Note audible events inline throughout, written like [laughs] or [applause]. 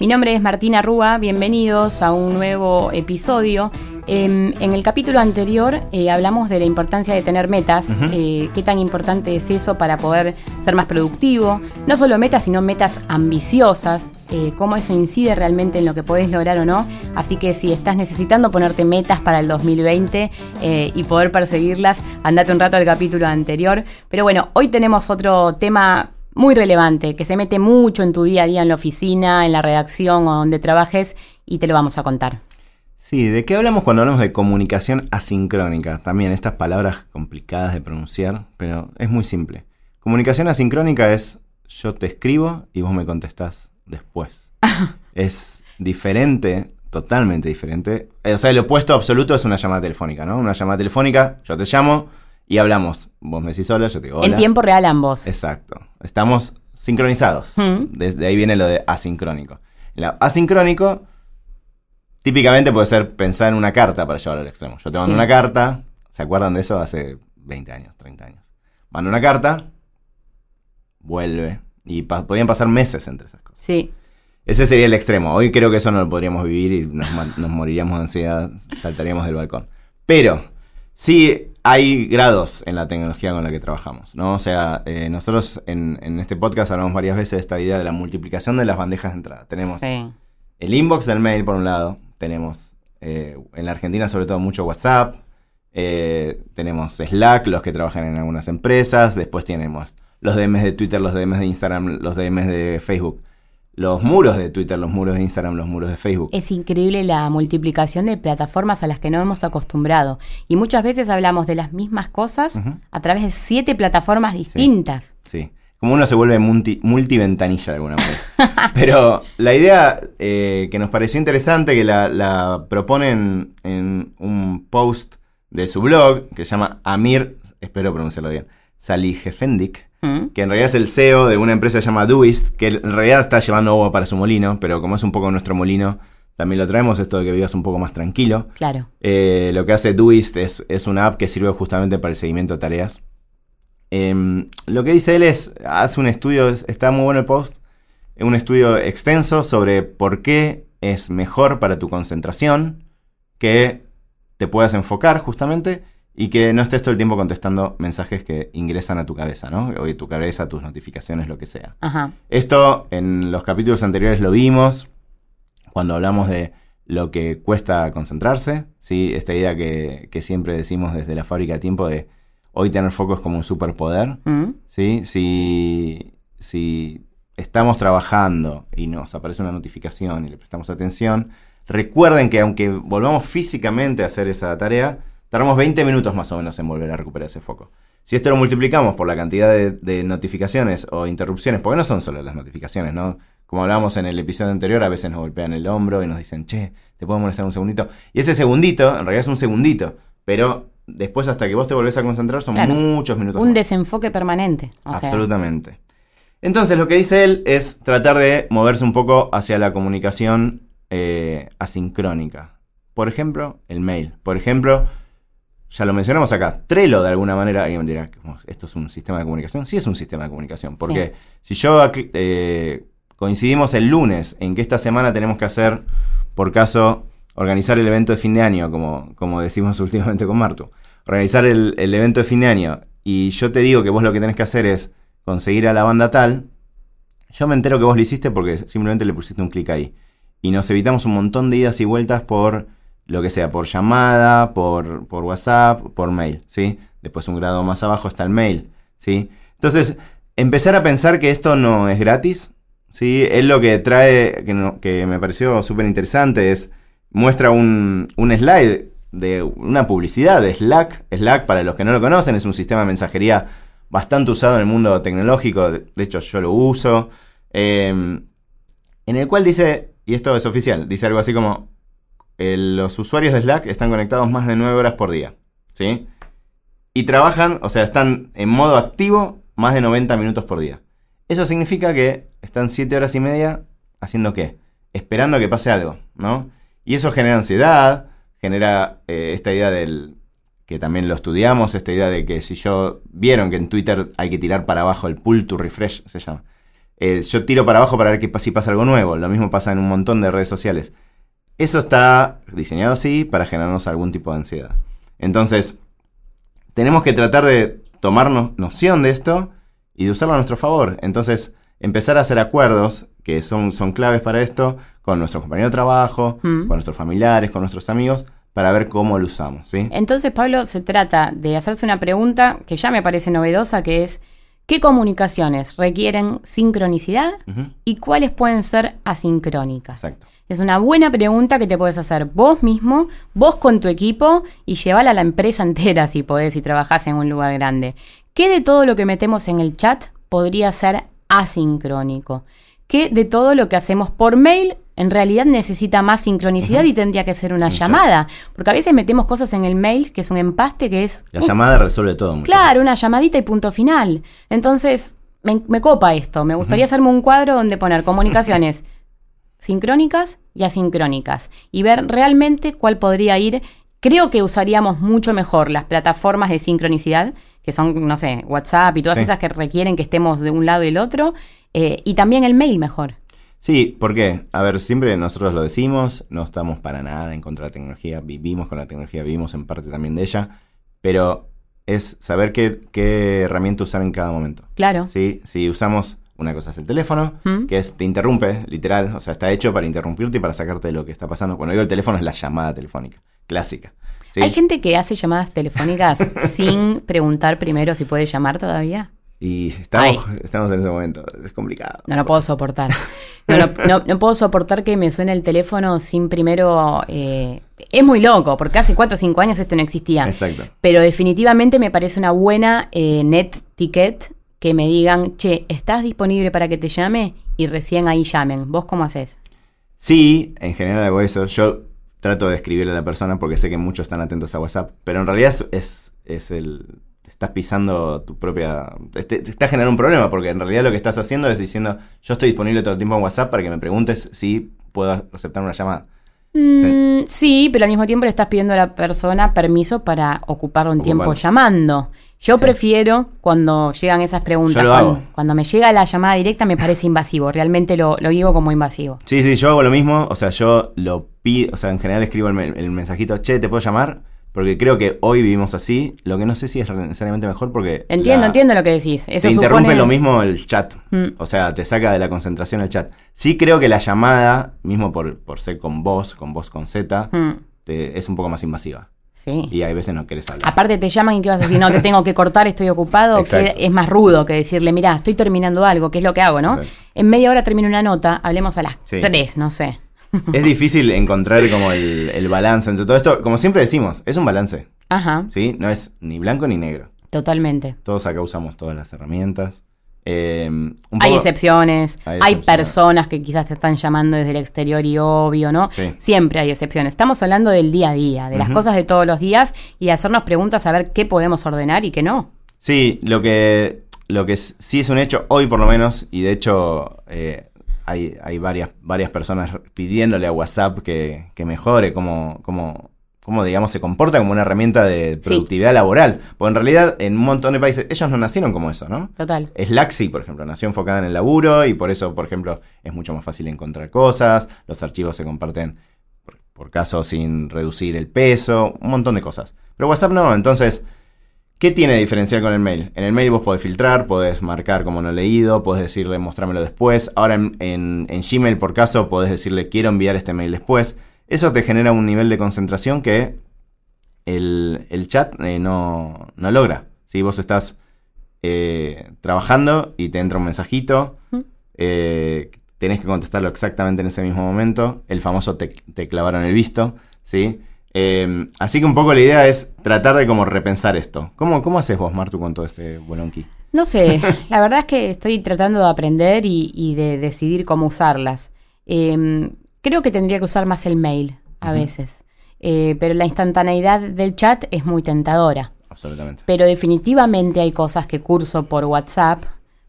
Mi nombre es Martina Rúa, bienvenidos a un nuevo episodio. Em, en el capítulo anterior eh, hablamos de la importancia de tener metas, eh, qué tan importante es eso para poder ser más productivo, no solo metas, sino metas ambiciosas, eh, cómo eso incide realmente en lo que podés lograr o no. Así que si estás necesitando ponerte metas para el 2020 y poder perseguirlas, andate un rato al capítulo anterior. Pero bueno, hoy tenemos otro tema muy relevante, que se mete mucho en tu día a día en la oficina, en la redacción o donde trabajes y te lo vamos a contar. Sí, ¿de qué hablamos cuando hablamos de comunicación asincrónica? También estas palabras complicadas de pronunciar, pero es muy simple. Comunicación asincrónica es yo te escribo y vos me contestás después. [laughs] es diferente, totalmente diferente. O sea, el opuesto absoluto es una llamada telefónica, ¿no? Una llamada telefónica, yo te llamo, y hablamos. Vos me decís hola, yo te digo hola. En tiempo real ambos. Exacto. Estamos sincronizados. Desde ahí viene lo de asincrónico. asincrónico, típicamente puede ser pensar en una carta para llevarlo al extremo. Yo te mando una carta, ¿se acuerdan de eso? Hace 20 años, 30 años. Mando una carta, vuelve. Y podían pasar meses entre esas cosas. Sí. Ese sería el extremo. Hoy creo que eso no lo podríamos vivir y nos, nos moriríamos de ansiedad, saltaríamos del balcón. Pero Sí, hay grados en la tecnología con la que trabajamos, ¿no? O sea, eh, nosotros en, este podcast hablamos varias veces de esta idea de la multiplicación de las bandejas de entrada. Tenemos el inbox del mail, por un lado, tenemos eh, en la Argentina sobre todo mucho WhatsApp, eh, tenemos Slack, los que trabajan en algunas empresas, después tenemos los DMs de Twitter, los DMs de Instagram, los DMs de Facebook los muros de Twitter, los muros de Instagram, los muros de Facebook. Es increíble la multiplicación de plataformas a las que no hemos acostumbrado. Y muchas veces hablamos de las mismas cosas a través de siete plataformas distintas. Sí. Como uno se vuelve multiventanilla de alguna manera. [laughs] Pero la idea eh, que nos pareció interesante, que la, proponen en un post de su blog, que se llama Amir, espero pronunciarlo bien, Salihefendik, Mm. que en realidad es el CEO de una empresa llamada Doist, que en realidad está llevando agua para su molino, pero como es un poco nuestro molino, también lo traemos, esto de que vivas un poco más tranquilo. Claro. Eh, lo que hace Doist es, es, una app que sirve justamente para el seguimiento de tareas. Em, lo que dice él es, hace un estudio, está muy bueno el post, un estudio extenso sobre por qué es mejor para tu concentración que te puedas enfocar justamente y que no estés todo el tiempo contestando mensajes que ingresan a tu cabeza, ¿no? O tu cabeza, tus notificaciones, lo que sea. Esto en los capítulos anteriores lo vimos cuando hablamos de lo que cuesta concentrarse, ¿sí? Esta idea que, siempre decimos desde la fábrica de tiempo de hoy tener foco es como un superpoder, mm. ¿sí? Si, si estamos trabajando y nos aparece una notificación y le prestamos atención, recuerden que aunque volvamos físicamente a hacer esa tarea, tardamos 20 minutos más o menos en volver a recuperar ese foco. Si esto lo multiplicamos por la cantidad de, notificaciones o interrupciones, porque no son solo las notificaciones, ¿no? Como hablábamos en el episodio anterior, a veces nos golpean el hombro y nos dicen, che, te puedo molestar un segundito. Y ese segundito, en realidad es un segundito, pero después hasta que vos te volvés a concentrar son muchos minutos. Un desenfoque permanente. Absolutamente. Entonces lo que dice él es tratar de moverse un poco hacia la comunicación eh, asincrónica. Por ejemplo, el mail. Por ejemplo, ya lo mencionamos acá, Trello de alguna manera, alguien me dirá, ¿esto es un sistema de comunicación? Sí es un sistema de comunicación, porque si yo eh, coincidimos el lunes en que esta semana tenemos que hacer, por caso, organizar el evento de fin de año, como, como decimos [laughs] últimamente con Martu, organizar el, el evento de fin de año, y yo te digo que vos lo que tenés que hacer es conseguir a la banda tal, yo me entero que vos lo hiciste porque simplemente le pusiste un clic ahí. Y nos evitamos un montón de idas y vueltas por lo que sea, por llamada, por, por WhatsApp, por mail, ¿sí? Después un grado más abajo está el mail, ¿sí? Entonces, empezar a pensar que esto no es gratis, ¿sí? Es lo que trae, que, que me pareció súper interesante, es, muestra un, un slide de una publicidad de Slack. Slack, para los que no lo conocen, es un sistema de mensajería bastante usado en el mundo tecnológico, de hecho yo lo uso, eh, en el cual dice, y esto es oficial, dice algo así como, los usuarios de Slack están conectados más de 9 horas por día, ¿sí? Y trabajan, o sea, están en modo activo más de 90 minutos por día. Eso significa que están 7 horas y media haciendo qué? Esperando a que pase algo, ¿no? Y eso genera ansiedad, genera eh, esta idea del, que también lo estudiamos, esta idea de que si yo, vieron que en Twitter hay que tirar para abajo el pull to refresh, se llama. Eh, yo tiro para abajo para ver que, si pasa algo nuevo, lo mismo pasa en un montón de redes sociales. Eso está diseñado así para generarnos algún tipo de ansiedad. Entonces, tenemos que tratar de tomarnos noción de esto y de usarlo a nuestro favor. Entonces, empezar a hacer acuerdos que son, son claves para esto con nuestros compañeros de trabajo, mm. con nuestros familiares, con nuestros amigos, para ver cómo lo usamos. ¿sí? Entonces, Pablo, se trata de hacerse una pregunta que ya me parece novedosa, que es, ¿qué comunicaciones requieren sincronicidad y cuáles pueden ser asincrónicas? Exacto. Es una buena pregunta que te puedes hacer vos mismo, vos con tu equipo y llevarla a la empresa [laughs] entera si podés y trabajás en un lugar grande. ¿Qué de todo lo que metemos en el chat podría ser asincrónico? ¿Qué de todo lo que hacemos por mail en realidad necesita más sincronicidad y tendría que ser una llamada? Porque a veces metemos cosas en el mail que es un empaste que es... La llamada resuelve todo. Claro, una llamadita y punto final. Entonces, me, copa esto. Me gustaría hacerme un cuadro donde poner comunicaciones [laughs] sincrónicas y asincrónicas y ver realmente cuál podría ir. Creo que usaríamos mucho mejor las plataformas de sincronicidad, que son, no sé, WhatsApp y todas esas que requieren que estemos de un lado y el otro, eh, y también el mail mejor. Sí, ¿por qué? A ver, siempre nosotros lo decimos, no estamos para nada en contra de la tecnología, vivimos con la tecnología, vivimos en parte también de ella, pero es saber qué, qué herramienta usar en cada momento. Claro. Sí, si usamos una cosa es el teléfono, ¿Mm? que es te interrumpe, literal, o sea, está hecho para interrumpirte y para sacarte de lo que está pasando. Cuando digo el teléfono es la llamada telefónica, clásica. ¿Hay gente que hace llamadas telefónicas [laughs] sin preguntar primero si puede llamar todavía? Y estamos, estamos en ese momento, es complicado. No lo puedo soportar. No, puedo soportar que me suene el teléfono sin primero... Eh, es muy loco, porque hace 4 o 5 años esto no existía. Exacto. Pero definitivamente me parece una buena eh, net ticket que me digan, che, ¿estás disponible para que te llame? Y recién ahí llamen. ¿Vos cómo haces? Sí, en general hago eso. Yo trato de escribirle a la persona porque sé que muchos están atentos a WhatsApp, pero en realidad es, es el... estás pisando tu propia... Te, te, está generando un problema porque en realidad lo que estás haciendo es diciendo, yo estoy disponible todo el tiempo en WhatsApp para que me preguntes si puedo aceptar una llamada. Mm, sí. pero al mismo tiempo le estás pidiendo a la persona permiso para ocupar un tiempo llamando. Yo prefiero cuando llegan esas preguntas. cuando, me llega la llamada directa me parece invasivo. Realmente lo, digo como invasivo. Sí, sí, yo hago lo mismo. O sea, yo lo pido. O sea, en general escribo el, el mensajito, che, ¿te puedo llamar? Porque creo que hoy vivimos así. Lo que no sé si es necesariamente mejor porque... Entiendo, entiendo lo que decís. Eso te interrumpe lo mismo el chat. Mm. O sea, te saca de la concentración el chat. Sí creo que la llamada, mismo por, por ser con voz, con voz con Z, mm. es un poco más invasiva. Sí. Y hay veces no querés hablar. Aparte te llaman y ¿qué vas a decir? No, te tengo que cortar, estoy ocupado. que es más rudo que decirle, mira, estoy terminando algo, que es lo que hago, ¿no? En media hora termino una nota, hablemos a las tres, no sé. Es difícil encontrar como el, balance entre todo esto. Como siempre decimos, es un balance. Ajá. ¿Sí? No es ni blanco ni negro. Totalmente. Todos acá usamos todas las herramientas. Em, hay, excepciones, hay, personas que quizás te están llamando desde el exterior y obvio, ¿no? Siempre hay excepciones. Estamos hablando del día a día, de las cosas de todos los días y de hacernos preguntas a ver qué podemos ordenar y qué no. Sí, lo que, lo que sí es un hecho, hoy por lo menos, y de hecho eh, hay, hay varias, varias personas pidiéndole a WhatsApp que, que mejore cómo, cómo, cómo, digamos, se comporta como una herramienta de productividad laboral. Porque en realidad, en un montón de países, ellos no nacieron como eso, ¿no? Total. Slack sí, por ejemplo, nació enfocada en el laburo y por eso, por ejemplo, es mucho más fácil encontrar cosas, los archivos se comparten por, por caso sin reducir el peso, un montón de cosas. Pero WhatsApp no, entonces ¿Qué tiene de diferencial con el mail? En el mail vos podés filtrar, podés marcar como no leído, podés decirle mostrámelo después. Ahora en, Gmail, por caso, podés decirle quiero enviar este mail después. Eso te genera un nivel de concentración que el, chat eh, no, logra. Si vos estás eh, trabajando y te entra un mensajito, eh, tenés que contestarlo exactamente en ese mismo momento. El famoso te, te clavaron el visto, ¿sí? Em, así que un poco la idea es tratar de como repensar esto. ¿Cómo, cómo haces vos, Martu, con todo este bolonqui? No sé, [laughs] la verdad es que estoy tratando de aprender y, de decidir cómo usarlas. Em, Creo que tendría que usar más el mail a veces. Eh, pero la instantaneidad del chat es muy tentadora. Absolutamente. Pero definitivamente hay cosas que curso por WhatsApp,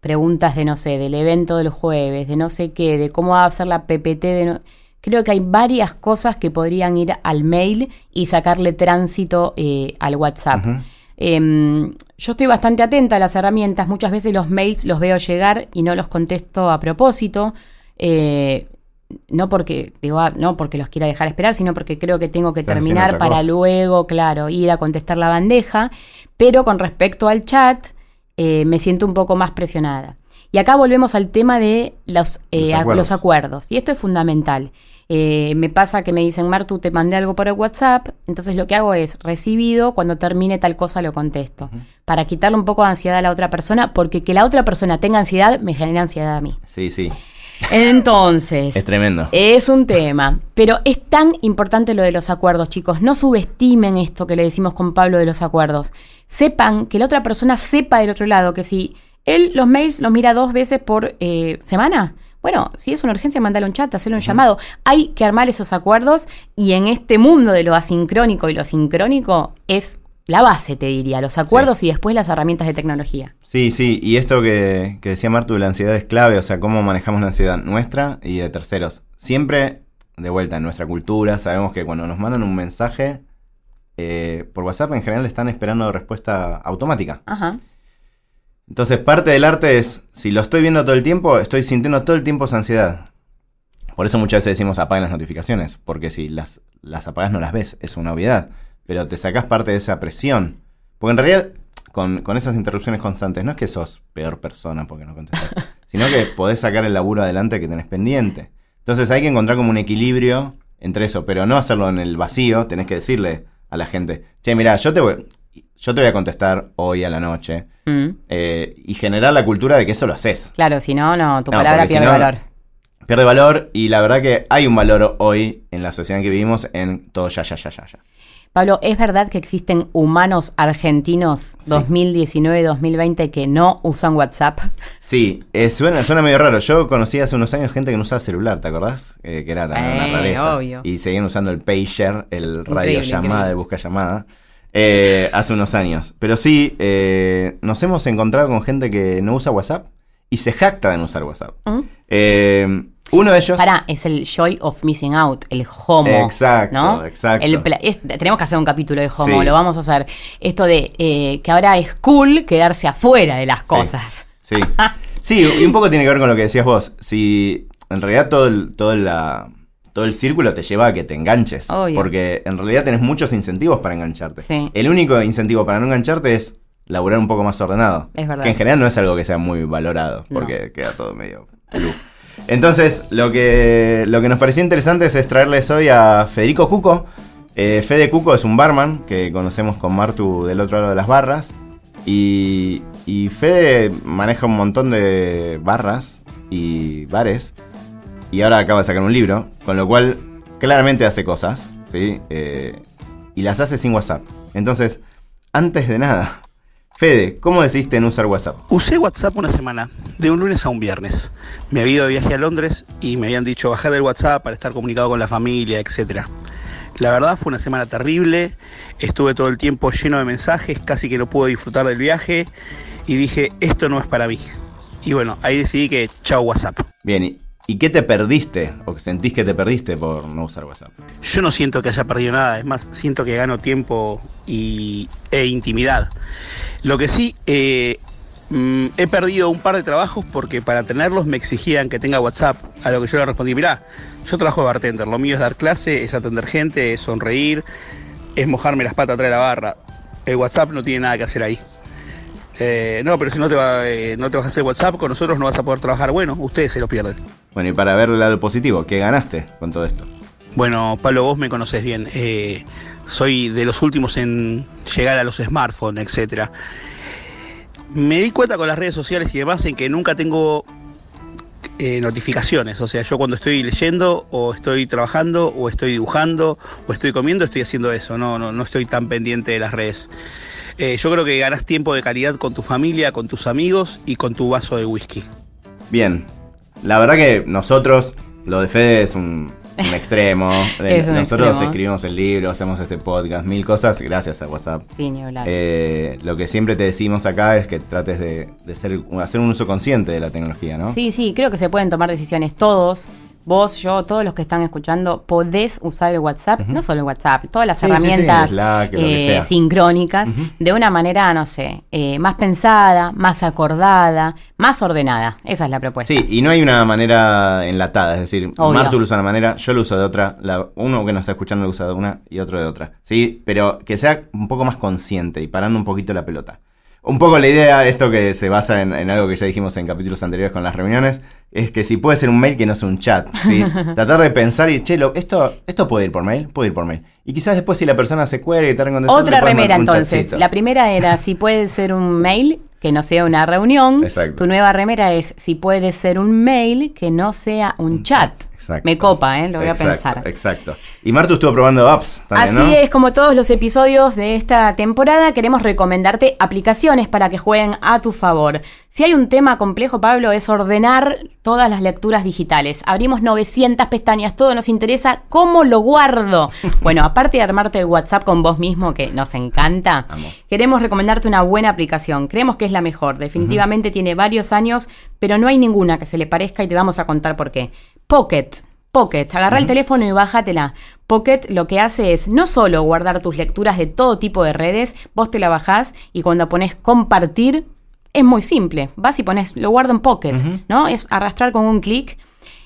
preguntas de, no sé, del evento del jueves, de no sé qué, de cómo va a ser la PPT, de no- creo que hay varias cosas que podrían ir al mail y sacarle tránsito eh, al WhatsApp. Em, yo estoy bastante atenta a las herramientas, muchas veces los mails los veo llegar y no los contesto a propósito. Eh, no porque digo, ah, no porque los quiera dejar esperar, sino porque creo que tengo que terminar para cosa. luego, claro, ir a contestar la bandeja. Pero con respecto al chat, eh, me siento un poco más presionada. Y acá volvemos al tema de los, eh, Los a- acuerdos. los acuerdos. Y esto es fundamental. Eh, me pasa que me dicen, Martu, te mandé algo por el WhatsApp. Entonces lo que hago es, recibido, cuando termine tal cosa lo contesto. Para quitarle un poco de ansiedad a la otra persona, porque que la otra persona tenga ansiedad me genera ansiedad a mí. Sí, sí. Entonces, Es tremendo. es un tema. Pero es tan importante lo de los acuerdos, chicos. No subestimen esto que le decimos con Pablo de los acuerdos. Sepan que la otra persona sepa del otro lado que si él los mails los mira dos veces por eh, semana. Bueno, si es una urgencia, mandale un chat, hacerle un llamado. Hay que armar esos acuerdos y en este mundo de lo asincrónico y lo sincrónico es la base, te diría, los acuerdos y después las herramientas de tecnología. Sí, sí, y esto que, que decía Martu, la ansiedad es clave, o sea, cómo manejamos la ansiedad nuestra y de terceros. Siempre, de vuelta, en nuestra cultura, sabemos que cuando nos mandan un mensaje eh, por WhatsApp, en general están esperando respuesta automática. Ajá. Entonces, parte del arte es, si lo estoy viendo todo el tiempo, estoy sintiendo todo el tiempo esa ansiedad. Por eso muchas veces decimos apaguen las notificaciones, porque si las, las apagas no las ves, es una obviedad. Pero te sacás parte de esa presión. Porque en realidad, con, con esas interrupciones constantes, no es que sos peor persona porque no contestas, [laughs] sino que podés sacar el laburo adelante que tenés pendiente. Entonces hay que encontrar como un equilibrio entre eso, pero no hacerlo en el vacío, tenés que decirle a la gente, che, mira, yo te voy, yo te voy a contestar hoy a la noche. Mm. eh, y generar la cultura de que eso lo haces. Claro, si no, no, tu No, palabra si pierde no- valor. Pierde valor y la verdad que hay un valor hoy en la sociedad en que vivimos en todo ya, ya, ya, ya, ya. Pablo, ¿es verdad que existen humanos argentinos Sí. 2019-2020 que no usan WhatsApp? Sí, eh, suena, suena medio raro. Yo conocí hace unos años gente que no usaba celular, ¿te acordás? Eh, que era también una Sí, rareza. obvio. Y seguían usando el pager, el radio llamada, el busca llamada, eh, hace unos años. Pero sí, nos hemos encontrado con gente que no usa WhatsApp y se jacta de no usar WhatsApp. ¿Mm? Uno de ellos... Pará, es el joy of missing out, el homo. Exacto, ¿no? exacto. El pla- es- tenemos que hacer un capítulo de homo, Sí. lo vamos a hacer. Esto de eh, que ahora es cool quedarse afuera de las cosas. Sí. Sí, y un poco tiene que ver con lo que decías vos. Si en realidad todo el, todo la, todo el círculo te lleva a que te enganches. Obvio. Porque en realidad tenés muchos incentivos para engancharte. Sí. El único incentivo para no engancharte es laburar un poco más ordenado. Es verdad. Que en general no es algo que sea muy valorado, No. porque queda todo medio flu. Entonces, lo que, lo que nos pareció interesante es traerles hoy a Federico Cuco. Eh, Fede Cuco es un barman que conocemos con Martu del otro lado de las barras. Y, y Fede maneja un montón de barras y bares. Y ahora acaba de sacar un libro, con lo cual claramente hace cosas, ¿sí? Eh, y las hace sin WhatsApp. Entonces, antes de nada, Fede, ¿cómo decidiste no usar WhatsApp? Usé WhatsApp una semana, de un lunes a un viernes. Me había ido de viaje a Londres y me habían dicho bajar del WhatsApp para estar comunicado con la familia, etc. La verdad fue una semana terrible, estuve todo el tiempo lleno de mensajes, casi que no pude disfrutar del viaje y dije, esto no es para mí. Y bueno, ahí decidí que chao WhatsApp. Bien, ¿y, qué te perdiste? ¿O sentís que te perdiste por no usar WhatsApp? Yo no siento que haya perdido nada, es más, siento que gano tiempo y, e intimidad. Lo que sí, eh, mm, he perdido un par de trabajos porque para tenerlos me exigían que tenga WhatsApp, a lo que yo le respondí, mirá, yo trabajo de bartender, lo mío es dar clase, es atender gente, es sonreír, es mojarme las patas atrás de la barra. El WhatsApp no tiene nada que hacer ahí. Eh, no, pero si no te, va, eh, no te vas a hacer WhatsApp, con nosotros no vas a poder trabajar. Bueno, ustedes se lo pierden. Bueno, y para ver el lado positivo, ¿qué ganaste con todo esto? Bueno, Pablo, vos me conocés bien. Eh, soy de los últimos en llegar a los smartphones, etcétera. Me di cuenta con las redes sociales y demás en que nunca tengo eh, notificaciones. O sea, yo cuando estoy leyendo, o estoy trabajando, o estoy dibujando, o estoy comiendo, estoy haciendo eso. No, no, no estoy tan pendiente de las redes. Eh, yo creo que ganás tiempo de calidad con tu familia, con tus amigos y con tu vaso de whisky. Bien, la verdad que nosotros, lo de Fede es un, un [laughs] extremo. Es un Nosotros extremo. escribimos el libro, hacemos este podcast, mil cosas gracias a WhatsApp. Sí, ni hablar. Eh, lo que siempre te decimos acá es que trates de, de ser, hacer un uso consciente de la tecnología, ¿no? Sí, sí, creo que se pueden tomar decisiones todos. Vos, yo, todos los que están escuchando, podés usar el WhatsApp, no solo el WhatsApp, todas las Sí, sí, sí, herramientas eh, sincrónicas, de una manera, no sé, eh, más pensada, más acordada, más ordenada. Esa es la propuesta. Sí, y no hay una manera enlatada, es decir, Obvio. Martu lo usa de una manera, yo lo uso de otra, la- uno que nos está escuchando lo usa de una y otro de otra. Sí, pero que sea un poco más consciente y parando un poquito la pelota. Un poco la idea, esto que se basa en, en algo que ya dijimos en capítulos anteriores con las reuniones, es que si puede ser un mail que no sea un chat, ¿sí? [laughs] Tratar de pensar y, che, lo- esto, esto puede ir por mail, puede ir por mail. Y quizás después si la persona se cuelga y tarda en contestar, Otra remera entonces. chatcito. La primera era [laughs] si puede ser un mail que no sea una reunión. Exacto. Tu nueva remera es si puede ser un mail que no sea un chat. Exacto. Me copa, ¿eh? Lo voy Exacto, a pensar. Exacto. Y Martu estuvo probando apps también, Así ¿no? es, como todos los episodios de esta temporada, queremos recomendarte aplicaciones para que jueguen a tu favor. Si hay un tema complejo, Pablo, es ordenar todas las lecturas digitales. Abrimos 900 pestañas, todo nos interesa. ¿Cómo lo guardo? [laughs] Bueno, aparte de armarte el WhatsApp con vos mismo, que nos encanta, Amo. queremos recomendarte una buena aplicación. Creemos que es la mejor. Definitivamente tiene varios años, pero no hay ninguna que se le parezca y te vamos a contar por qué. Pocket. Pocket, agarra el teléfono y bájatela. Pocket lo que hace es no solo guardar tus lecturas de todo tipo de redes, vos te la bajás y cuando pones compartir, es muy simple. Vas y pones, lo guardo en Pocket, ¿no? Es arrastrar con un clic.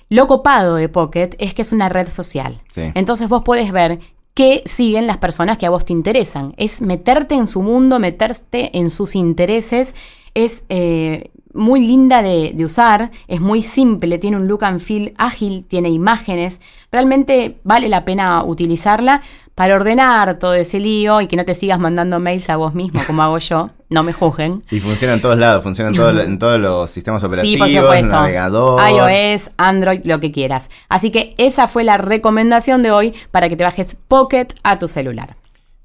Lo copado de Pocket es que es una red social. Sí. Entonces vos podés ver qué siguen las personas que a vos te interesan. Es meterte en su mundo, meterte en sus intereses. Es eh, muy linda de, de usar, es muy simple, tiene un look and feel ágil, tiene imágenes. Realmente vale la pena utilizarla para ordenar todo ese lío y que no te sigas mandando mails a vos mismo como hago yo. No me juzguen. [laughs] Y funciona en todos lados, funciona en, todo- [laughs] en todos los sistemas Sí, operativos, por supuesto. navegador. iOS, Android, lo que quieras. Así que esa fue la recomendación de hoy para que te bajes Pocket a tu celular.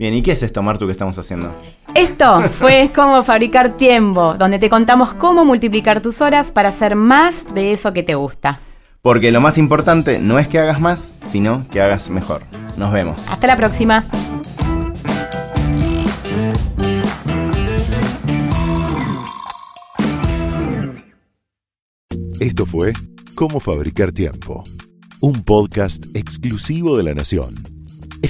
Bien, ¿y qué es esto, Martu, que estamos haciendo? Esto fue cómo fabricar tiempo, donde te contamos cómo multiplicar tus horas para hacer más de eso que te gusta. Porque lo más importante no es que hagas más, sino que hagas mejor. Nos vemos. Hasta la próxima. Esto fue Cómo Fabricar Tiempo, un podcast exclusivo de La Nación.